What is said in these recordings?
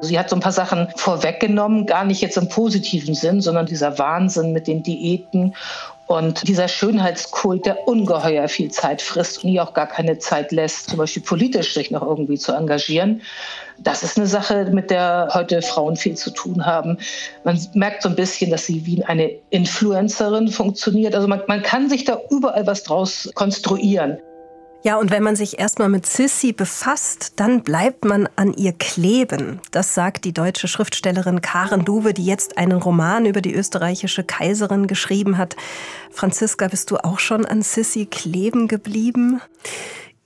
Sie hat so ein paar Sachen vorweggenommen, gar nicht jetzt im positiven Sinn, sondern dieser Wahnsinn mit den Diäten und dieser Schönheitskult, der ungeheuer viel Zeit frisst und ihr auch gar keine Zeit lässt, zum Beispiel politisch sich noch irgendwie zu engagieren. Das ist eine Sache, mit der heute Frauen viel zu tun haben. Man merkt so ein bisschen, dass sie wie eine Influencerin funktioniert. Also man, man kann sich da überall was draus konstruieren. Ja, und wenn man sich erstmal mit Sissy befasst, dann bleibt man an ihr kleben. Das sagt die deutsche Schriftstellerin Karen Duwe, die jetzt einen Roman über die österreichische Kaiserin geschrieben hat. Franziska, bist du auch schon an Sissy kleben geblieben?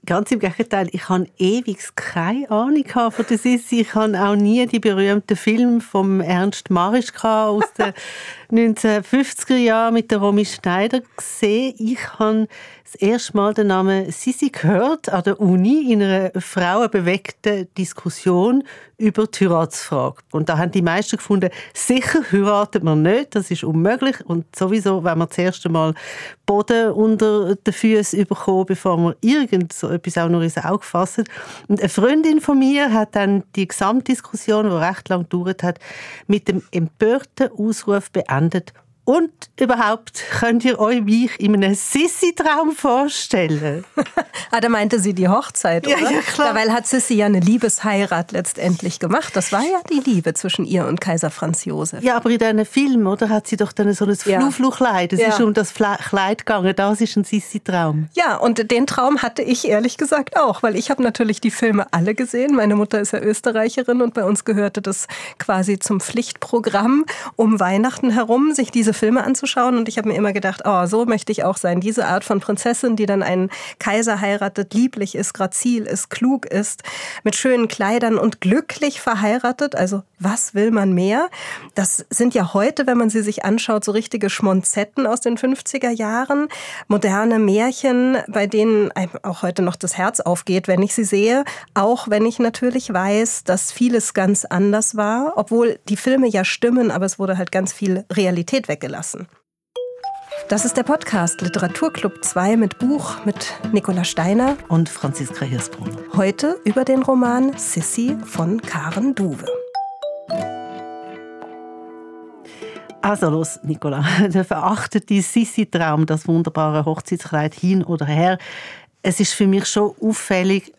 Ganz im Gegenteil, ich habe ewig keine Ahnung von der Sissi. Ich habe auch nie die berühmten Film vom Ernst Marischka aus den 1950er Jahren mit der Romy Schneider gesehen. Ich habe das erste Mal den Namen Sissi gehört an der Uni in einer frauenbewegten Diskussion über die Heiratsfrage. Und da haben die meisten gefunden, sicher heiratet man nicht, das ist unmöglich. Und sowieso, wenn man das erste Mal Boden unter den Füßen bekommen, bevor man irgend so etwas auch nur ins Auge fasst. Und eine Freundin von mir hat dann die Gesamtdiskussion, die recht lang gedauert hat, mit dem empörten Ausruf beendet, gelandet und überhaupt, könnt ihr euch mich in einem Sissi-Traum vorstellen? ah, da meinte sie die Hochzeit, oder? Ja, ja, klar. Dabei hat Sissi ja eine Liebesheirat letztendlich gemacht. Das war ja die Liebe zwischen ihr und Kaiser Franz Josef. Ja, aber in diesem Film, oder, hat sie doch dann so ein ja. Flufluchkleid. Es ja. ist um das Kleid gegangen. Das ist ein Sissi-Traum. Ja, und den Traum hatte ich ehrlich gesagt auch, weil ich habe natürlich die Filme alle gesehen. Meine Mutter ist ja Österreicherin und bei uns gehörte das quasi zum Pflichtprogramm, um Weihnachten herum, sich diese diese Filme anzuschauen und ich habe mir immer gedacht, oh, so möchte ich auch sein. Diese Art von Prinzessin, die dann einen Kaiser heiratet, lieblich ist, grazil ist, klug ist, mit schönen Kleidern und glücklich verheiratet. Also was will man mehr? Das sind ja heute, wenn man sie sich anschaut, so richtige Schmonzetten aus den 50er Jahren. Moderne Märchen, bei denen auch heute noch das Herz aufgeht, wenn ich sie sehe. Auch wenn ich natürlich weiß, dass vieles ganz anders war. Obwohl die Filme ja stimmen, aber es wurde halt ganz viel Realität weg weggelassen. Das ist der Podcast Literaturclub 2 mit Buch mit Nicola Steiner und Franziska Hirsbrunn. Heute über den Roman Sissy von Karen Duwe. Also los, Nicola, der verachtete Sissi-Traum, das wunderbare Hochzeitskleid hin oder her. Es ist für mich schon auffällig,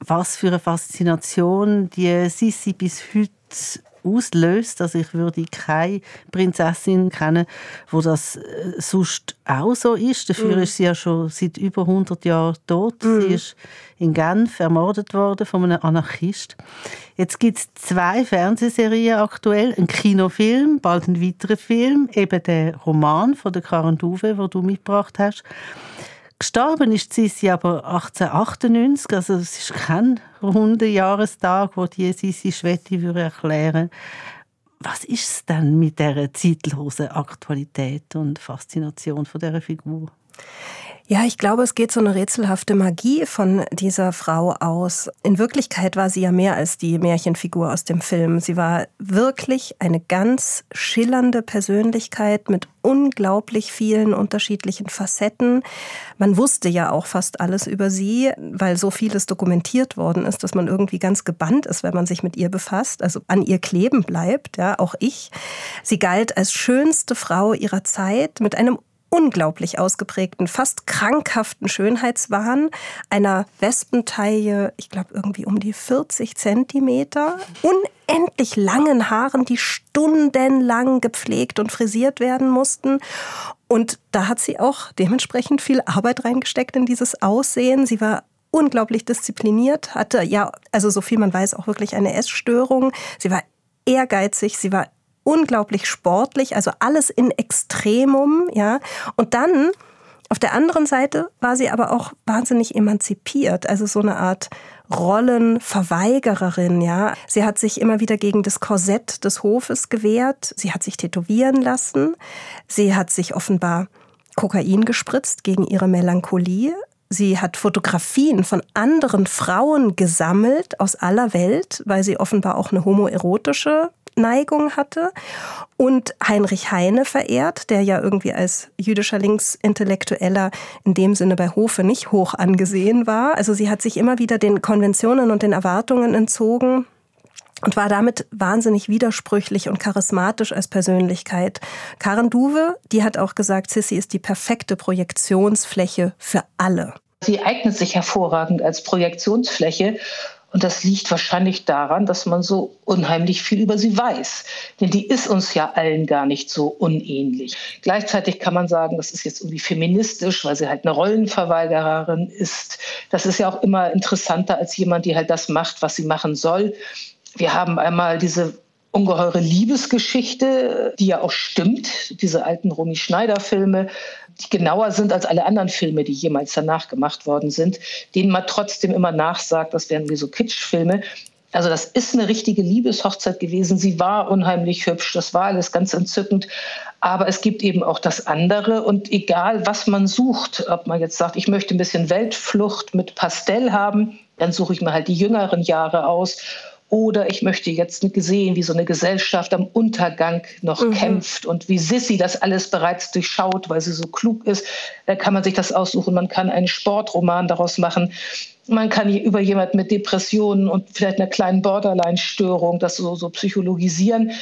was für eine Faszination die Sissi bis heute auslöst. Also ich würde keine Prinzessin kennen, wo das äh, sonst auch so ist. Dafür mm. ist sie ja schon seit über 100 Jahren tot. Mm. Sie ist in Genf ermordet worden von einem Anarchist. Jetzt gibt es zwei Fernsehserien aktuell, ein Kinofilm, bald ein weiterer Film, eben der Roman von der Karen Duve, den du mitgebracht hast. Gestorben ist Sissi aber 1898, also es ist kein runder Jahrestag, wo die Sissi Schwetti erklären Was ist es denn mit der zeitlosen Aktualität und Faszination von dieser Figur? Ja, ich glaube, es geht so eine rätselhafte Magie von dieser Frau aus. In Wirklichkeit war sie ja mehr als die Märchenfigur aus dem Film. Sie war wirklich eine ganz schillernde Persönlichkeit mit unglaublich vielen unterschiedlichen Facetten. Man wusste ja auch fast alles über sie, weil so vieles dokumentiert worden ist, dass man irgendwie ganz gebannt ist, wenn man sich mit ihr befasst, also an ihr kleben bleibt, ja, auch ich. Sie galt als schönste Frau ihrer Zeit mit einem unglaublich ausgeprägten, fast krankhaften Schönheitswahn, einer Wespentaille, ich glaube irgendwie um die 40 Zentimeter, unendlich langen Haaren, die stundenlang gepflegt und frisiert werden mussten. Und da hat sie auch dementsprechend viel Arbeit reingesteckt in dieses Aussehen. Sie war unglaublich diszipliniert, hatte ja, also so viel man weiß, auch wirklich eine Essstörung. Sie war ehrgeizig, sie war unglaublich sportlich, also alles in Extremum, ja. Und dann auf der anderen Seite war sie aber auch wahnsinnig emanzipiert, also so eine Art Rollenverweigererin, ja. Sie hat sich immer wieder gegen das Korsett des Hofes gewehrt. Sie hat sich tätowieren lassen. Sie hat sich offenbar Kokain gespritzt gegen ihre Melancholie. Sie hat Fotografien von anderen Frauen gesammelt aus aller Welt, weil sie offenbar auch eine homoerotische Neigung hatte und Heinrich Heine verehrt, der ja irgendwie als jüdischer Linksintellektueller in dem Sinne bei Hofe nicht hoch angesehen war. Also sie hat sich immer wieder den Konventionen und den Erwartungen entzogen und war damit wahnsinnig widersprüchlich und charismatisch als Persönlichkeit. Karen Duwe, die hat auch gesagt, Sissy ist die perfekte Projektionsfläche für alle. Sie eignet sich hervorragend als Projektionsfläche und das liegt wahrscheinlich daran, dass man so unheimlich viel über sie weiß. Denn die ist uns ja allen gar nicht so unähnlich. Gleichzeitig kann man sagen, das ist jetzt irgendwie feministisch, weil sie halt eine Rollenverweigererin ist. Das ist ja auch immer interessanter als jemand, die halt das macht, was sie machen soll. Wir haben einmal diese ungeheure Liebesgeschichte, die ja auch stimmt, diese alten Romy Schneider-Filme, die genauer sind als alle anderen Filme, die jemals danach gemacht worden sind, denen man trotzdem immer nachsagt, das wären wie so Kitschfilme. Also das ist eine richtige Liebeshochzeit gewesen. Sie war unheimlich hübsch, das war alles ganz entzückend. Aber es gibt eben auch das andere. Und egal, was man sucht, ob man jetzt sagt, ich möchte ein bisschen Weltflucht mit Pastell haben, dann suche ich mir halt die jüngeren Jahre aus oder ich möchte jetzt sehen, wie so eine Gesellschaft am Untergang noch mhm. kämpft und wie Sissy das alles bereits durchschaut, weil sie so klug ist. Da kann man sich das aussuchen. Man kann einen Sportroman daraus machen. Man kann über jemanden mit Depressionen und vielleicht einer kleinen Borderline-Störung das so, so psychologisieren.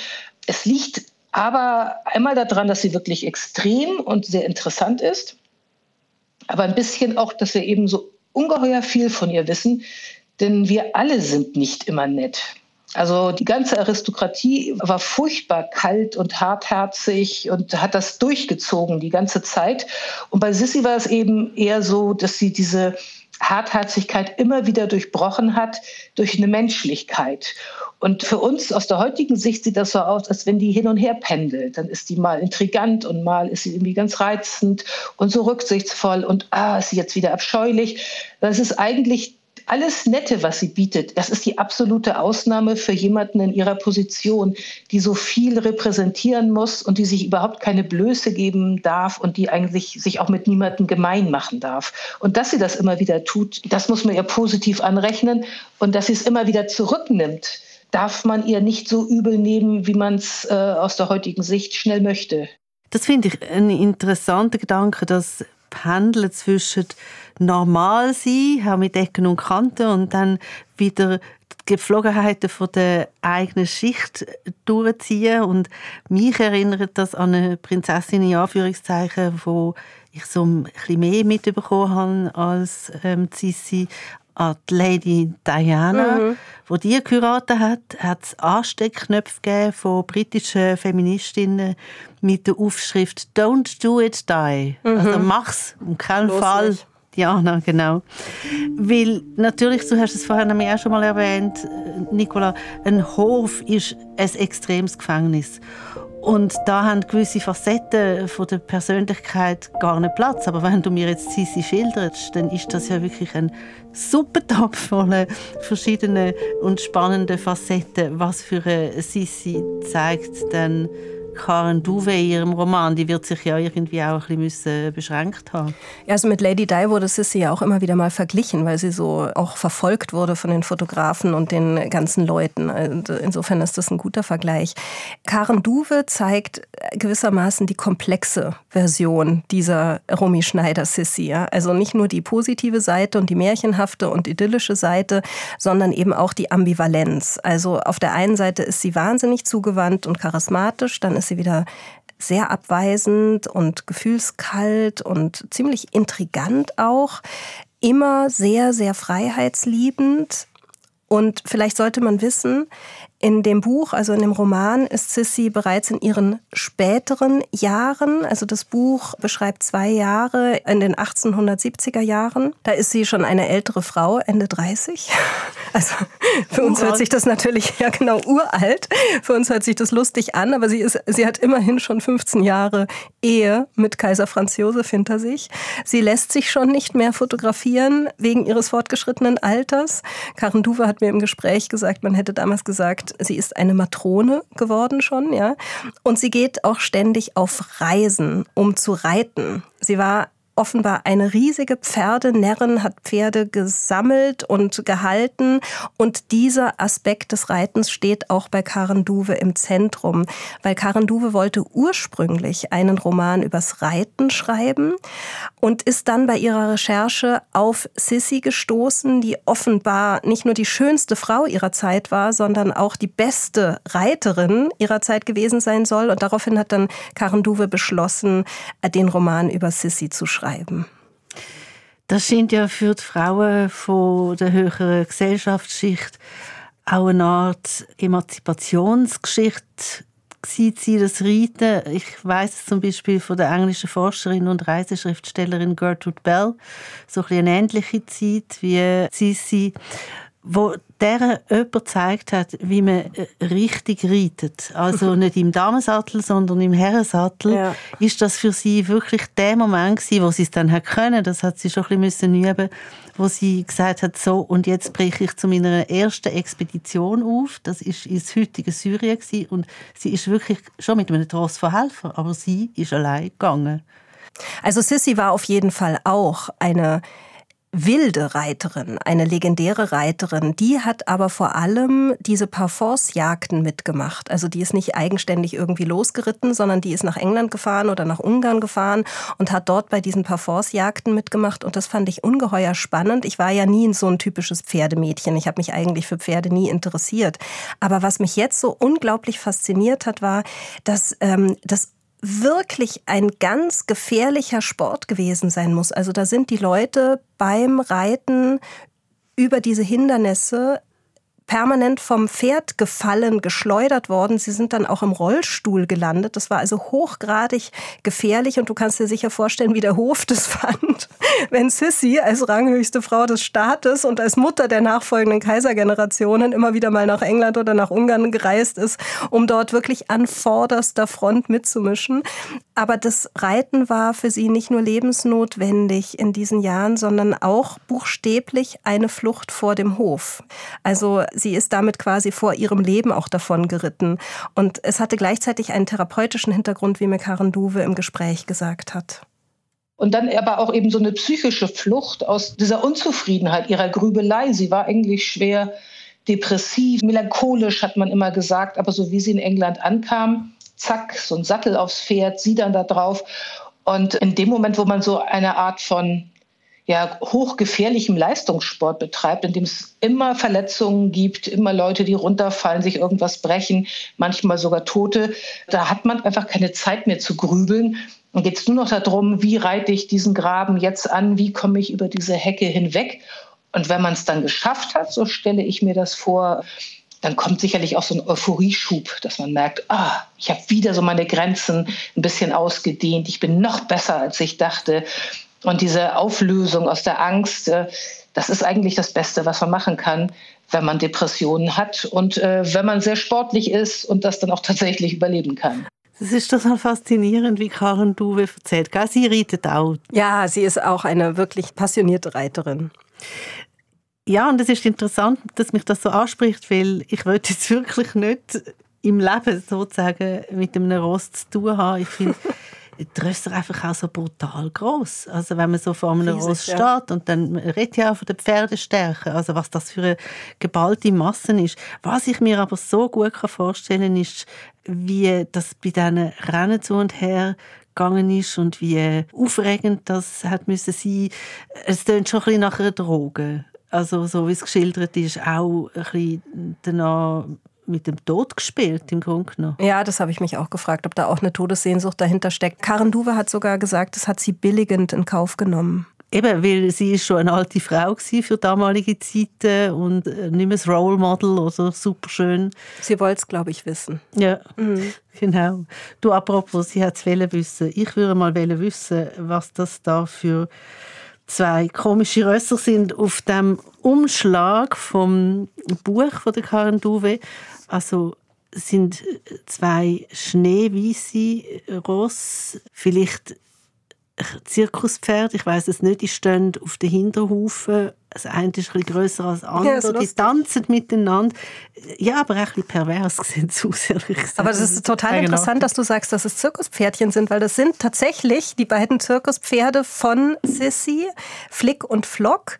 Es liegt aber einmal daran, dass sie wirklich extrem und sehr interessant ist, aber ein bisschen auch, dass wir eben so ungeheuer viel von ihr wissen, denn wir alle sind nicht immer nett. Also die ganze Aristokratie war furchtbar kalt und hartherzig und hat das durchgezogen die ganze Zeit. Und bei Sissi war es eben eher so, dass sie diese Hartherzigkeit immer wieder durchbrochen hat durch eine Menschlichkeit. Und für uns aus der heutigen Sicht sieht das so aus, als wenn die hin und her pendelt. Dann ist die mal intrigant und mal ist sie irgendwie ganz reizend und so rücksichtsvoll und ah, ist sie jetzt wieder abscheulich. Das ist eigentlich alles Nette, was sie bietet, das ist die absolute Ausnahme für jemanden in ihrer Position, die so viel repräsentieren muss und die sich überhaupt keine Blöße geben darf und die eigentlich sich auch mit niemandem gemein machen darf. Und dass sie das immer wieder tut, das muss man ihr positiv anrechnen und dass sie es immer wieder zurücknimmt darf man ihr nicht so übel nehmen, wie man es äh, aus der heutigen Sicht schnell möchte. Das finde ich ein interessanter Gedanke, dass Pendeln zwischen normal sein, auch mit Ecken und Kanten und dann wieder die Gepflogenheiten von der eigenen Schicht durchziehen. Und mich erinnert das an eine Prinzessin in Anführungszeichen, wo ich so ein bisschen mehr mitbekommen habe als ähm, Sissi, an die Lady Diana, mhm. wo die geheiratet hat, hat es Ansteckknöpfe gegeben von britischen Feministinnen mit der Aufschrift «Don't do it, die». Mhm. Also mach's, um keinen Los Fall. Nicht. Diana, genau. Weil natürlich, du hast es vorhin auch schon mal erwähnt, Nicola, ein Hof ist ein extremes Gefängnis. Und da haben gewisse Facetten von der Persönlichkeit gar nicht Platz. Aber wenn du mir jetzt Sisi schilderst, dann ist das ja wirklich ein super Topf voller verschiedenen und spannenden Facetten. Was für eine Sisi zeigt dann Karen Duve in ihrem Roman, die wird sich ja irgendwie auch ein bisschen beschränkt haben. Ja, also mit Lady Di wurde Sissy ja auch immer wieder mal verglichen, weil sie so auch verfolgt wurde von den Fotografen und den ganzen Leuten. Also insofern ist das ein guter Vergleich. Karen Duve zeigt gewissermaßen die komplexe Version dieser Romy Schneider Sissy. Ja? Also nicht nur die positive Seite und die märchenhafte und idyllische Seite, sondern eben auch die Ambivalenz. Also auf der einen Seite ist sie wahnsinnig zugewandt und charismatisch, dann ist ist sie wieder sehr abweisend und gefühlskalt und ziemlich intrigant auch. Immer sehr, sehr freiheitsliebend. Und vielleicht sollte man wissen, in dem Buch, also in dem Roman, ist Sissy bereits in ihren späteren Jahren. Also das Buch beschreibt zwei Jahre in den 1870er Jahren. Da ist sie schon eine ältere Frau, Ende 30. Also für uns hört sich das natürlich, ja genau, uralt. Für uns hört sich das lustig an, aber sie, ist, sie hat immerhin schon 15 Jahre Ehe mit Kaiser Franz Josef hinter sich. Sie lässt sich schon nicht mehr fotografieren wegen ihres fortgeschrittenen Alters. Karen Duwe hat mir im Gespräch gesagt, man hätte damals gesagt, sie ist eine Matrone geworden schon, ja. Und sie geht auch ständig auf Reisen, um zu reiten. Sie war offenbar eine riesige Pferdenärrin, hat Pferde gesammelt und gehalten. Und dieser Aspekt des Reitens steht auch bei Karen Duwe im Zentrum. Weil Karen Duwe wollte ursprünglich einen Roman übers Reiten schreiben und ist dann bei ihrer Recherche auf Sissy gestoßen, die offenbar nicht nur die schönste Frau ihrer Zeit war, sondern auch die beste Reiterin ihrer Zeit gewesen sein soll. Und daraufhin hat dann Karen Duwe beschlossen, den Roman über Sissy zu schreiben schreiben. Das scheint ja für die Frauen von der höheren Gesellschaftsschicht auch eine Art Emanzipationsgeschichte sie das Reiten. Ich weiß zum Beispiel von der englischen Forscherin und Reiseschriftstellerin Gertrude Bell, so ein eine ähnliche Zeit wie Sissi wo der jemand gezeigt hat, wie man äh, richtig reitet. Also nicht im Damensattel, sondern im Herrensattel. Ja. Ist das für sie wirklich der Moment gewesen, wo sie es dann hat können? Das hat sie schon ein bisschen üben wo sie gesagt hat, so, und jetzt breche ich zu meiner ersten Expedition auf. Das ist ins heutige Syrien gewesen. und sie ist wirklich schon mit einem Tross von Helfern, aber sie ist allein gegangen. Also Sissy war auf jeden Fall auch eine wilde Reiterin, eine legendäre Reiterin, die hat aber vor allem diese Parforce-Jagden mitgemacht. Also die ist nicht eigenständig irgendwie losgeritten, sondern die ist nach England gefahren oder nach Ungarn gefahren und hat dort bei diesen Parforce-Jagden mitgemacht. Und das fand ich ungeheuer spannend. Ich war ja nie so ein typisches Pferdemädchen. Ich habe mich eigentlich für Pferde nie interessiert. Aber was mich jetzt so unglaublich fasziniert hat, war, dass ähm, das wirklich ein ganz gefährlicher Sport gewesen sein muss. Also da sind die Leute beim Reiten über diese Hindernisse permanent vom Pferd gefallen, geschleudert worden. Sie sind dann auch im Rollstuhl gelandet. Das war also hochgradig gefährlich und du kannst dir sicher vorstellen, wie der Hof das fand, wenn Sissy als ranghöchste Frau des Staates und als Mutter der nachfolgenden Kaisergenerationen immer wieder mal nach England oder nach Ungarn gereist ist, um dort wirklich an vorderster Front mitzumischen. Aber das Reiten war für sie nicht nur lebensnotwendig in diesen Jahren, sondern auch buchstäblich eine Flucht vor dem Hof. Also sie ist damit quasi vor ihrem Leben auch davon geritten. Und es hatte gleichzeitig einen therapeutischen Hintergrund, wie mir Karen Duwe im Gespräch gesagt hat. Und dann aber auch eben so eine psychische Flucht aus dieser Unzufriedenheit, ihrer Grübelei. Sie war eigentlich schwer depressiv, melancholisch, hat man immer gesagt. Aber so wie sie in England ankam, zack, so ein Sattel aufs Pferd, sie dann da drauf. Und in dem Moment, wo man so eine Art von ja, hochgefährlichem Leistungssport betreibt, in dem es immer Verletzungen gibt, immer Leute, die runterfallen, sich irgendwas brechen, manchmal sogar Tote. Da hat man einfach keine Zeit mehr zu grübeln. Dann geht es nur noch darum, wie reite ich diesen Graben jetzt an, wie komme ich über diese Hecke hinweg. Und wenn man es dann geschafft hat, so stelle ich mir das vor, dann kommt sicherlich auch so ein Euphorieschub, dass man merkt, ah, ich habe wieder so meine Grenzen ein bisschen ausgedehnt, ich bin noch besser, als ich dachte. Und diese Auflösung aus der Angst, äh, das ist eigentlich das Beste, was man machen kann, wenn man Depressionen hat und äh, wenn man sehr sportlich ist und das dann auch tatsächlich überleben kann. Das ist total faszinierend, wie Karen Duwe erzählt. Sie reitet auch. Ja, sie ist auch eine wirklich passionierte Reiterin. Ja, und es ist interessant, dass mich das so anspricht, weil ich wollte jetzt wirklich nicht im Leben sozusagen mit einem Ross zu tun haben. Ich finde, die Rösser einfach auch so brutal groß. Also wenn man so vor einem Ross steht ja. und dann redet ja auch von der Pferdestärke, also was das für eine geballte Masse ist. Was ich mir aber so gut vorstellen kann, ist, wie das bei diesen Rennen zu und her gegangen ist und wie aufregend das hat müssen sein. Es klingt schon ein bisschen nach einer Droge. Also so wie es geschildert ist, auch ein bisschen danach mit dem Tod gespielt, im Grunde genommen. Ja, das habe ich mich auch gefragt, ob da auch eine Todessehnsucht dahinter steckt. Karen Duwe hat sogar gesagt, das hat sie billigend in Kauf genommen. Eben, weil sie ist schon eine alte Frau für damalige Zeiten und äh, nicht mehr das Role Model oder super schön. Sie wollte es, glaube ich, wissen. Ja, mhm. genau. Du, apropos, sie hat es wissen. Ich würde mal wissen, was das da für zwei komische Rösser sind auf dem Umschlag vom Buch von der Karen Duve. Also sind zwei schneeweiße Ross, vielleicht Zirkuspferd, ich weiß es nicht, die stehen auf den Hinterhufen das eine ist ein bisschen grösser als das andere, ja, die tanzen miteinander. Ja, aber auch ein bisschen pervers sehen sie aus, Aber das ist total interessant, dass du sagst, dass es Zirkuspferdchen sind, weil das sind tatsächlich die beiden Zirkuspferde von Sissy, Flick und Flock.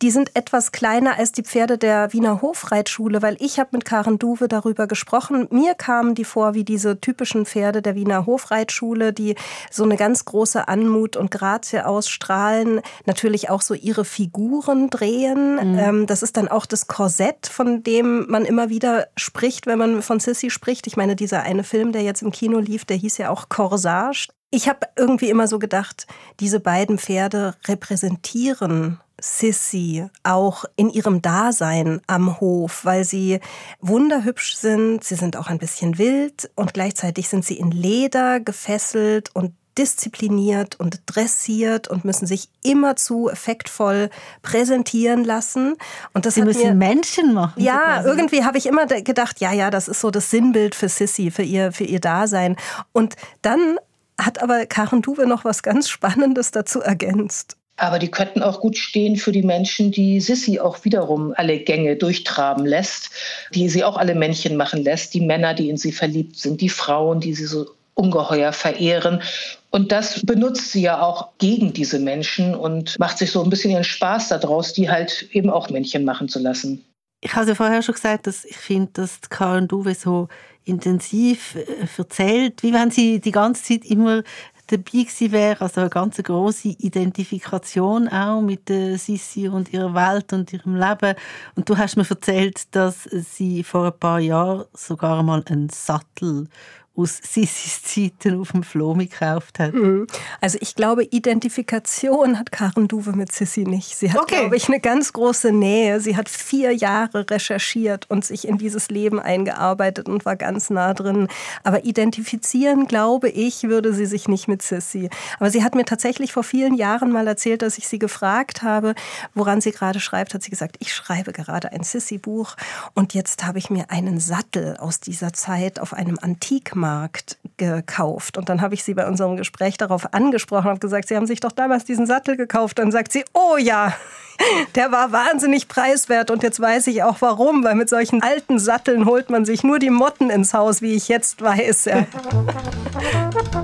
Die sind etwas kleiner als die Pferde der Wiener Hofreitschule, weil ich habe mit Karen Duwe darüber gesprochen. Mir kamen die vor wie diese typischen Pferde der Wiener Hofreitschule, die so eine ganz große Anmut und Grazie ausstrahlen, natürlich auch so ihre Figuren drehen. Mhm. Ähm, das ist dann auch das Korsett, von dem man immer wieder spricht, wenn man von Sissy spricht. Ich meine, dieser eine Film, der jetzt im Kino lief, der hieß ja auch Corsage. Ich habe irgendwie immer so gedacht, diese beiden Pferde repräsentieren Sissy auch in ihrem Dasein am Hof, weil sie wunderhübsch sind, sie sind auch ein bisschen wild und gleichzeitig sind sie in Leder gefesselt und diszipliniert und dressiert und müssen sich immerzu effektvoll präsentieren lassen. Und das Sie müssen mir, Menschen machen. Ja, so irgendwie habe ich immer gedacht, ja, ja, das ist so das Sinnbild für Sissy, für ihr, für ihr Dasein. Und dann hat aber Karen Duwe noch was ganz Spannendes dazu ergänzt. Aber die könnten auch gut stehen für die Menschen, die Sissy auch wiederum alle Gänge durchtraben lässt, die sie auch alle Männchen machen lässt, die Männer, die in sie verliebt sind, die Frauen, die sie so ungeheuer verehren. Und das benutzt sie ja auch gegen diese Menschen und macht sich so ein bisschen ihren Spaß daraus, die halt eben auch Männchen machen zu lassen. Ich habe ja vorher schon gesagt, dass ich finde, dass Karen Duwe so intensiv äh, erzählt, wie wenn sie die ganze Zeit immer dabei gewesen wäre, also eine ganz große Identifikation auch mit der Sissi und ihrer Welt und ihrem Leben. Und du hast mir erzählt, dass sie vor ein paar Jahren sogar mal einen Sattel aus Sissis Zeiten auf dem Flomi gekauft hat. Mhm. Also ich glaube, Identifikation hat Karen Duwe mit Sissi nicht. Sie hat, okay. glaube ich, eine ganz große Nähe. Sie hat vier Jahre recherchiert und sich in dieses Leben eingearbeitet und war ganz nah drin. Aber identifizieren, glaube ich, würde sie sich nicht mit Sissi. Aber sie hat mir tatsächlich vor vielen Jahren mal erzählt, dass ich sie gefragt habe, woran sie gerade schreibt, hat sie gesagt, ich schreibe gerade ein Sissi-Buch und jetzt habe ich mir einen Sattel aus dieser Zeit auf einem Antikmarkt Markt gekauft. Und dann habe ich sie bei unserem Gespräch darauf angesprochen und gesagt, Sie haben sich doch damals diesen Sattel gekauft. Dann sagt sie, oh ja, der war wahnsinnig preiswert und jetzt weiß ich auch warum, weil mit solchen alten Satteln holt man sich nur die Motten ins Haus, wie ich jetzt weiß. Ja.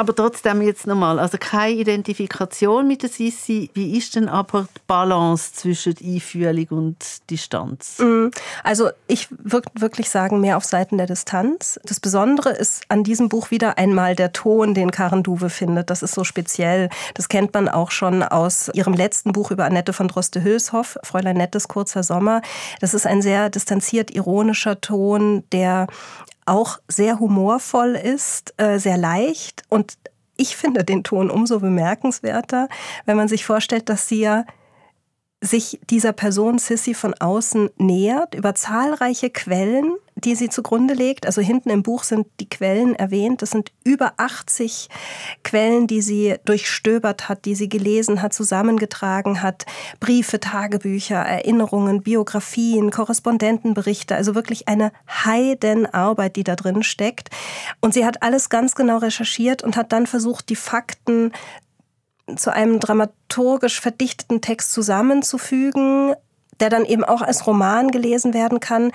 aber trotzdem jetzt nochmal, also keine Identifikation mit der Sissi. Wie ist denn aber die Balance zwischen Einfühlung und Distanz? Mm, also ich würde wirklich sagen, mehr auf Seiten der Distanz. Das Besondere ist an diesem Buch wieder einmal der Ton, den Karen Duwe findet. Das ist so speziell. Das kennt man auch schon aus ihrem letzten Buch über Annette von Droste-Hülshoff, Fräulein Nettes kurzer Sommer. Das ist ein sehr distanziert ironischer Ton, der auch sehr humorvoll ist, äh, sehr leicht. Und ich finde den Ton umso bemerkenswerter, wenn man sich vorstellt, dass sie ja sich dieser Person Sissy von außen nähert über zahlreiche Quellen, die sie zugrunde legt. Also hinten im Buch sind die Quellen erwähnt. Das sind über 80 Quellen, die sie durchstöbert hat, die sie gelesen hat, zusammengetragen hat. Briefe, Tagebücher, Erinnerungen, Biografien, Korrespondentenberichte. Also wirklich eine Heidenarbeit, die da drin steckt. Und sie hat alles ganz genau recherchiert und hat dann versucht, die Fakten zu einem dramaturgisch verdichteten Text zusammenzufügen, der dann eben auch als Roman gelesen werden kann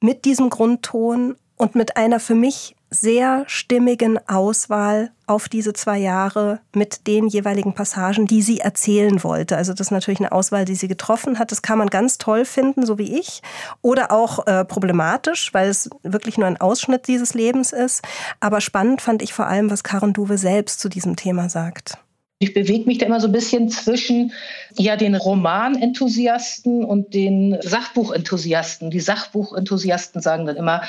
mit diesem Grundton und mit einer für mich sehr stimmigen Auswahl auf diese zwei Jahre mit den jeweiligen Passagen, die sie erzählen wollte. Also das ist natürlich eine Auswahl, die sie getroffen hat. Das kann man ganz toll finden, so wie ich, oder auch äh, problematisch, weil es wirklich nur ein Ausschnitt dieses Lebens ist. Aber spannend fand ich vor allem, was Karen Duwe selbst zu diesem Thema sagt. Ich bewege mich da immer so ein bisschen zwischen ja, den Romanenthusiasten und den Sachbuchenthusiasten. Die Sachbuchenthusiasten sagen dann immer,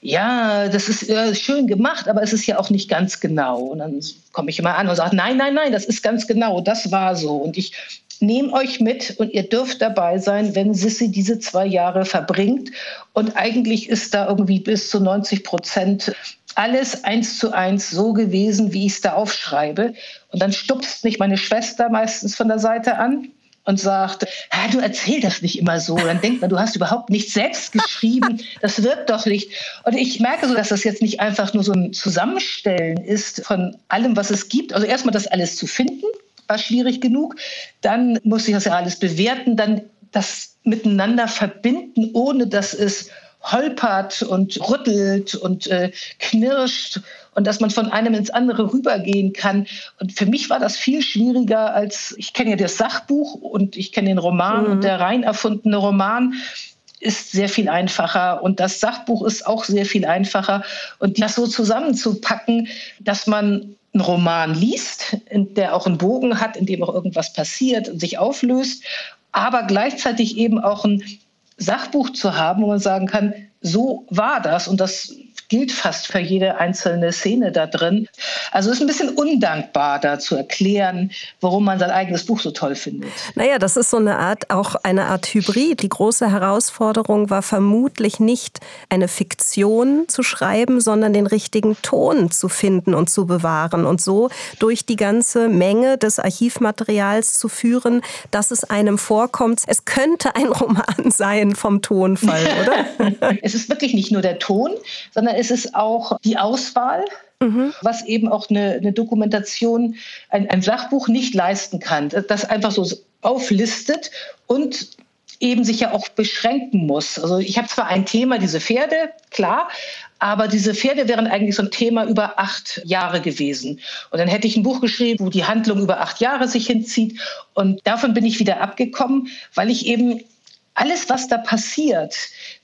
ja, das ist äh, schön gemacht, aber es ist ja auch nicht ganz genau. Und dann komme ich immer an und sage, nein, nein, nein, das ist ganz genau, das war so. Und ich nehme euch mit und ihr dürft dabei sein, wenn Sissi diese zwei Jahre verbringt. Und eigentlich ist da irgendwie bis zu 90 Prozent alles eins zu eins so gewesen, wie ich es da aufschreibe. Und dann stupst mich meine Schwester meistens von der Seite an und sagt, du erzähl das nicht immer so. Dann denkt man, du hast überhaupt nichts selbst geschrieben. Das wird doch nicht. Und ich merke so, dass das jetzt nicht einfach nur so ein Zusammenstellen ist von allem, was es gibt. Also erstmal das alles zu finden, war schwierig genug. Dann muss ich das ja alles bewerten. Dann das miteinander verbinden, ohne dass es holpert und rüttelt und äh, knirscht und dass man von einem ins andere rübergehen kann. Und für mich war das viel schwieriger als, ich kenne ja das Sachbuch und ich kenne den Roman mhm. und der rein erfundene Roman ist sehr viel einfacher und das Sachbuch ist auch sehr viel einfacher. Und das so zusammenzupacken, dass man einen Roman liest, der auch einen Bogen hat, in dem auch irgendwas passiert und sich auflöst, aber gleichzeitig eben auch ein Sachbuch zu haben, wo man sagen kann, so war das und das gilt fast für jede einzelne Szene da drin. Also es ist ein bisschen undankbar, da zu erklären, warum man sein eigenes Buch so toll findet. Naja, das ist so eine Art, auch eine Art Hybrid. Die große Herausforderung war vermutlich nicht eine Fiktion zu schreiben, sondern den richtigen Ton zu finden und zu bewahren und so durch die ganze Menge des Archivmaterials zu führen, dass es einem vorkommt, es könnte ein Roman sein vom Tonfall, oder? es ist wirklich nicht nur der Ton, sondern es ist auch die Auswahl, mhm. was eben auch eine, eine Dokumentation, ein, ein Sachbuch nicht leisten kann. Das einfach so auflistet und eben sich ja auch beschränken muss. Also ich habe zwar ein Thema, diese Pferde, klar, aber diese Pferde wären eigentlich so ein Thema über acht Jahre gewesen. Und dann hätte ich ein Buch geschrieben, wo die Handlung über acht Jahre sich hinzieht. Und davon bin ich wieder abgekommen, weil ich eben alles, was da passiert,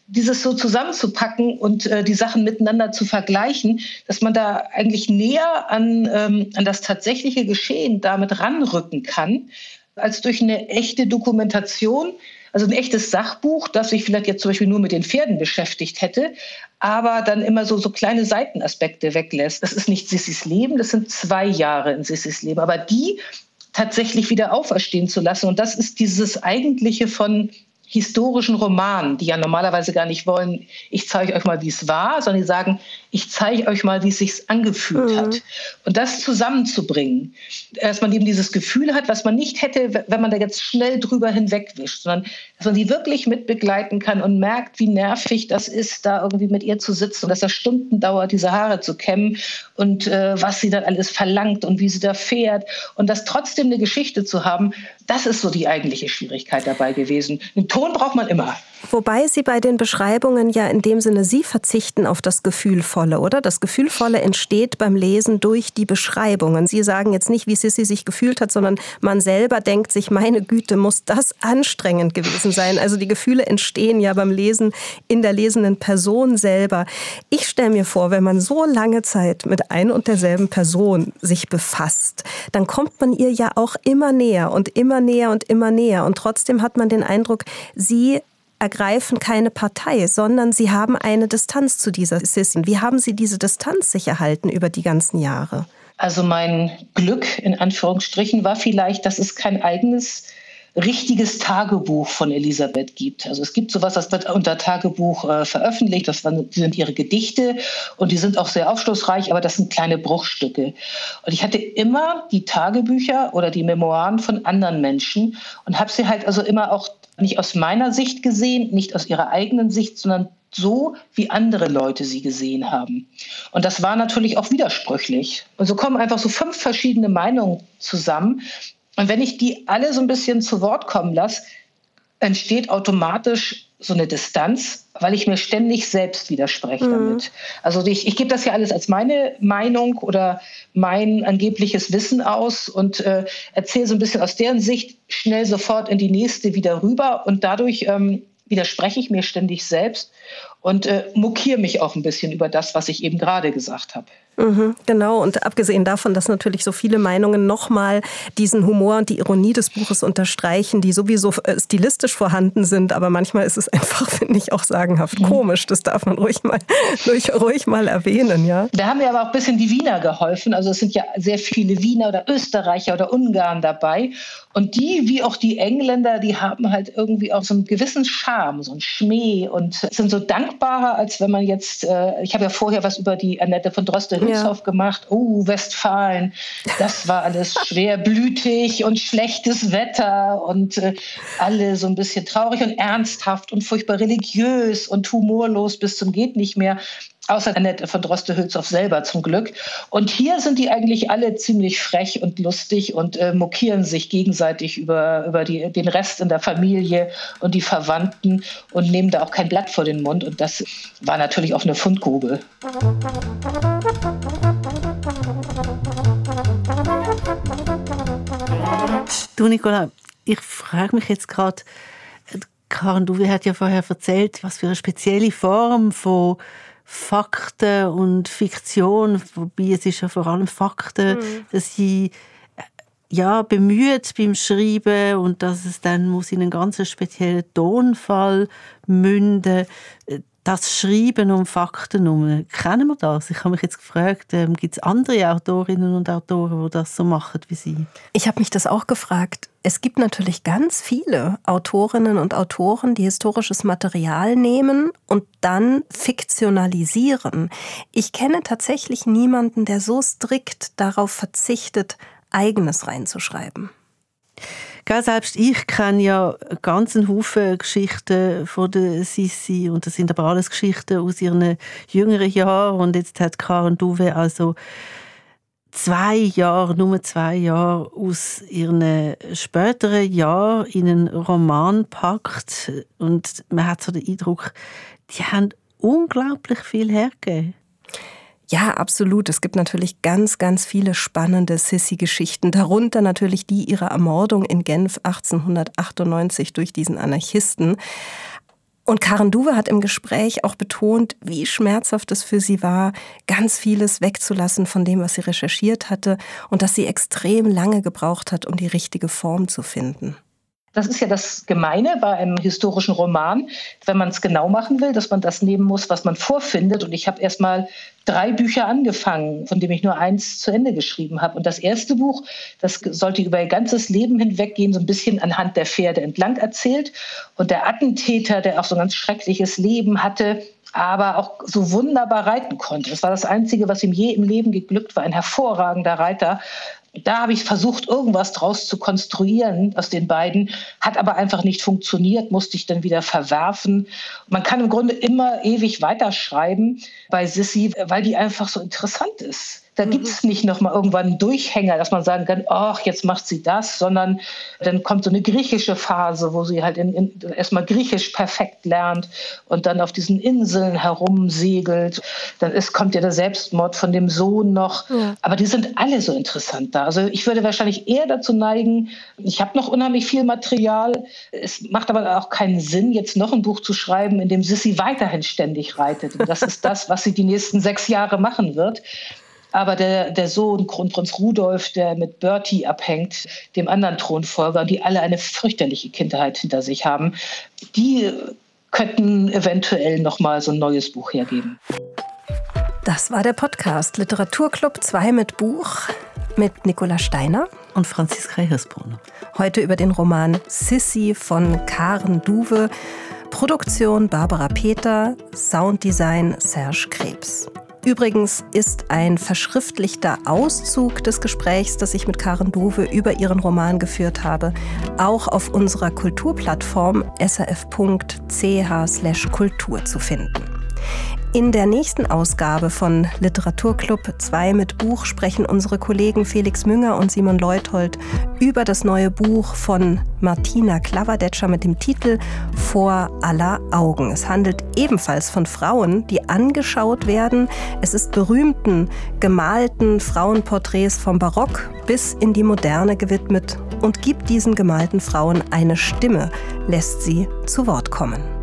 dieses so zusammenzupacken und äh, die Sachen miteinander zu vergleichen, dass man da eigentlich näher an, ähm, an das tatsächliche Geschehen damit ranrücken kann, als durch eine echte Dokumentation, also ein echtes Sachbuch, das sich vielleicht jetzt zum Beispiel nur mit den Pferden beschäftigt hätte, aber dann immer so, so kleine Seitenaspekte weglässt. Das ist nicht Sissys Leben, das sind zwei Jahre in Sissys Leben, aber die tatsächlich wieder auferstehen zu lassen. Und das ist dieses Eigentliche von historischen Romanen, die ja normalerweise gar nicht wollen, ich zeige euch mal, wie es war, sondern die sagen, ich zeige euch mal, wie es sich angefühlt mhm. hat. Und das zusammenzubringen, dass man eben dieses Gefühl hat, was man nicht hätte, wenn man da jetzt schnell drüber hinwegwischt, sondern dass man sie wirklich mitbegleiten kann und merkt, wie nervig das ist, da irgendwie mit ihr zu sitzen und dass das Stunden dauert, diese Haare zu kämmen und äh, was sie dann alles verlangt und wie sie da fährt und das trotzdem eine Geschichte zu haben, das ist so die eigentliche Schwierigkeit dabei gewesen. Einen Ton braucht man immer. Wobei Sie bei den Beschreibungen ja in dem Sinne, Sie verzichten auf das Gefühlvolle, oder? Das Gefühlvolle entsteht beim Lesen durch die Beschreibungen. Sie sagen jetzt nicht, wie Sissy sich gefühlt hat, sondern man selber denkt sich, meine Güte, muss das anstrengend gewesen sein. Also die Gefühle entstehen ja beim Lesen in der lesenden Person selber. Ich stelle mir vor, wenn man so lange Zeit mit ein und derselben Person sich befasst, dann kommt man ihr ja auch immer näher und immer näher und immer näher. Und trotzdem hat man den Eindruck, sie ergreifen keine Partei, sondern sie haben eine Distanz zu dieser Sissin. Wie haben Sie diese Distanz sich erhalten über die ganzen Jahre? Also mein Glück in Anführungsstrichen war vielleicht, dass es kein eigenes richtiges Tagebuch von Elisabeth gibt. Also es gibt sowas, das wird unter Tagebuch äh, veröffentlicht. Das sind ihre Gedichte und die sind auch sehr aufschlussreich, aber das sind kleine Bruchstücke. Und ich hatte immer die Tagebücher oder die Memoiren von anderen Menschen und habe sie halt also immer auch nicht aus meiner Sicht gesehen, nicht aus ihrer eigenen Sicht, sondern so, wie andere Leute sie gesehen haben. Und das war natürlich auch widersprüchlich. Und so kommen einfach so fünf verschiedene Meinungen zusammen. Und wenn ich die alle so ein bisschen zu Wort kommen lasse, entsteht automatisch so eine Distanz, weil ich mir ständig selbst widerspreche mhm. damit. Also ich, ich gebe das ja alles als meine Meinung oder mein angebliches Wissen aus und äh, erzähle so ein bisschen aus deren Sicht schnell sofort in die nächste wieder rüber und dadurch ähm, widerspreche ich mir ständig selbst und äh, mokiere mich auch ein bisschen über das, was ich eben gerade gesagt habe. Mhm, genau, und abgesehen davon, dass natürlich so viele Meinungen nochmal diesen Humor und die Ironie des Buches unterstreichen, die sowieso äh, stilistisch vorhanden sind, aber manchmal ist es einfach, finde ich, auch sagenhaft mhm. komisch. Das darf man ruhig mal, ruhig, ruhig mal erwähnen, ja. Da haben mir aber auch ein bisschen die Wiener geholfen. Also es sind ja sehr viele Wiener oder Österreicher oder Ungarn dabei. Und die, wie auch die Engländer, die haben halt irgendwie auch so einen gewissen Charme, so einen Schmäh und sind so dankbar dankbarer, als wenn man jetzt, äh, ich habe ja vorher was über die Annette von Droste-Hülshoff ja. gemacht. Oh, Westfalen, das war alles schwerblütig und schlechtes Wetter und äh, alle so ein bisschen traurig und ernsthaft und furchtbar religiös und humorlos bis zum geht nicht mehr. Außer Annette von Droste-Hülshoff selber zum Glück. Und hier sind die eigentlich alle ziemlich frech und lustig und äh, mokieren sich gegenseitig über, über die, den Rest in der Familie und die Verwandten und nehmen da auch kein Blatt vor den Mund. Und das war natürlich auch eine Fundgrube. Du, Nicola, ich frage mich jetzt gerade, Karin Duwe hat ja vorher erzählt, was für eine spezielle Form von Fakten und Fiktion, wobei es ist ja vor allem Fakten, mhm. dass sie äh, ja, bemüht beim Schreiben und dass es dann muss in einen ganz speziellen Tonfall münden das Schreiben um Fakten herum, kennen wir das? Ich habe mich jetzt gefragt, ähm, gibt es andere Autorinnen und Autoren, die das so machen wie Sie? Ich habe mich das auch gefragt. Es gibt natürlich ganz viele Autorinnen und Autoren, die historisches Material nehmen und dann fiktionalisieren. Ich kenne tatsächlich niemanden, der so strikt darauf verzichtet, eigenes reinzuschreiben. Gell, selbst ich kenne ja einen Haufen Geschichten von der Sissi und das sind aber alles Geschichten aus ihren jüngeren Jahren und jetzt hat Karen Duve also zwei Jahre, nur zwei Jahre aus ihren späteren Jahren in einen Roman packt und man hat so den Eindruck, die haben unglaublich viel hergegeben. Ja, absolut. Es gibt natürlich ganz, ganz viele spannende Sissy-Geschichten, darunter natürlich die ihrer Ermordung in Genf 1898 durch diesen Anarchisten. Und Karen Duwe hat im Gespräch auch betont, wie schmerzhaft es für sie war, ganz vieles wegzulassen von dem, was sie recherchiert hatte und dass sie extrem lange gebraucht hat, um die richtige Form zu finden. Das ist ja das Gemeine bei einem historischen Roman, wenn man es genau machen will, dass man das nehmen muss, was man vorfindet. Und ich habe erst mal drei Bücher angefangen, von denen ich nur eins zu Ende geschrieben habe. Und das erste Buch, das sollte über ihr ganzes Leben hinweggehen, so ein bisschen anhand der Pferde entlang erzählt. Und der Attentäter, der auch so ein ganz schreckliches Leben hatte, aber auch so wunderbar reiten konnte. Das war das Einzige, was ihm je im Leben geglückt war. Ein hervorragender Reiter da habe ich versucht, irgendwas draus zu konstruieren aus den beiden, hat aber einfach nicht funktioniert, musste ich dann wieder verwerfen. Man kann im Grunde immer ewig weiterschreiben bei Sissy, weil die einfach so interessant ist. Da mhm. gibt es nicht nochmal irgendwann einen Durchhänger, dass man sagen kann, ach, jetzt macht sie das, sondern dann kommt so eine griechische Phase, wo sie halt in, in, erstmal Griechisch perfekt lernt und dann auf diesen Inseln herumsegelt. Dann ist, kommt ja der Selbstmord von dem Sohn noch. Ja. Aber die sind alle so interessant da. Also ich würde wahrscheinlich eher dazu neigen, ich habe noch unheimlich viel Material. Es macht aber auch keinen Sinn, jetzt noch ein Buch zu schreiben, in dem Sissy weiterhin ständig reitet. Und das ist das, was sie die nächsten sechs Jahre machen wird. Aber der, der Sohn Kronprinz Rudolf, der mit Bertie abhängt, dem anderen Thronfolger, die alle eine fürchterliche Kindheit hinter sich haben, die könnten eventuell noch mal so ein neues Buch hergeben. Das war der Podcast Literaturclub 2 mit Buch mit Nicola Steiner und Franziska Hirsbrunner. Heute über den Roman Sissy von Karen Duwe. Produktion Barbara Peter, Sounddesign Serge Krebs. Übrigens ist ein verschriftlichter Auszug des Gesprächs, das ich mit Karen Dove über ihren Roman geführt habe, auch auf unserer Kulturplattform srf.ch/kultur zu finden. In der nächsten Ausgabe von Literaturclub 2 mit Buch sprechen unsere Kollegen Felix Münger und Simon Leuthold über das neue Buch von Martina Klavadetscher mit dem Titel Vor aller Augen. Es handelt ebenfalls von Frauen, die angeschaut werden. Es ist berühmten, gemalten Frauenporträts vom Barock bis in die Moderne gewidmet und gibt diesen gemalten Frauen eine Stimme, lässt sie zu Wort kommen.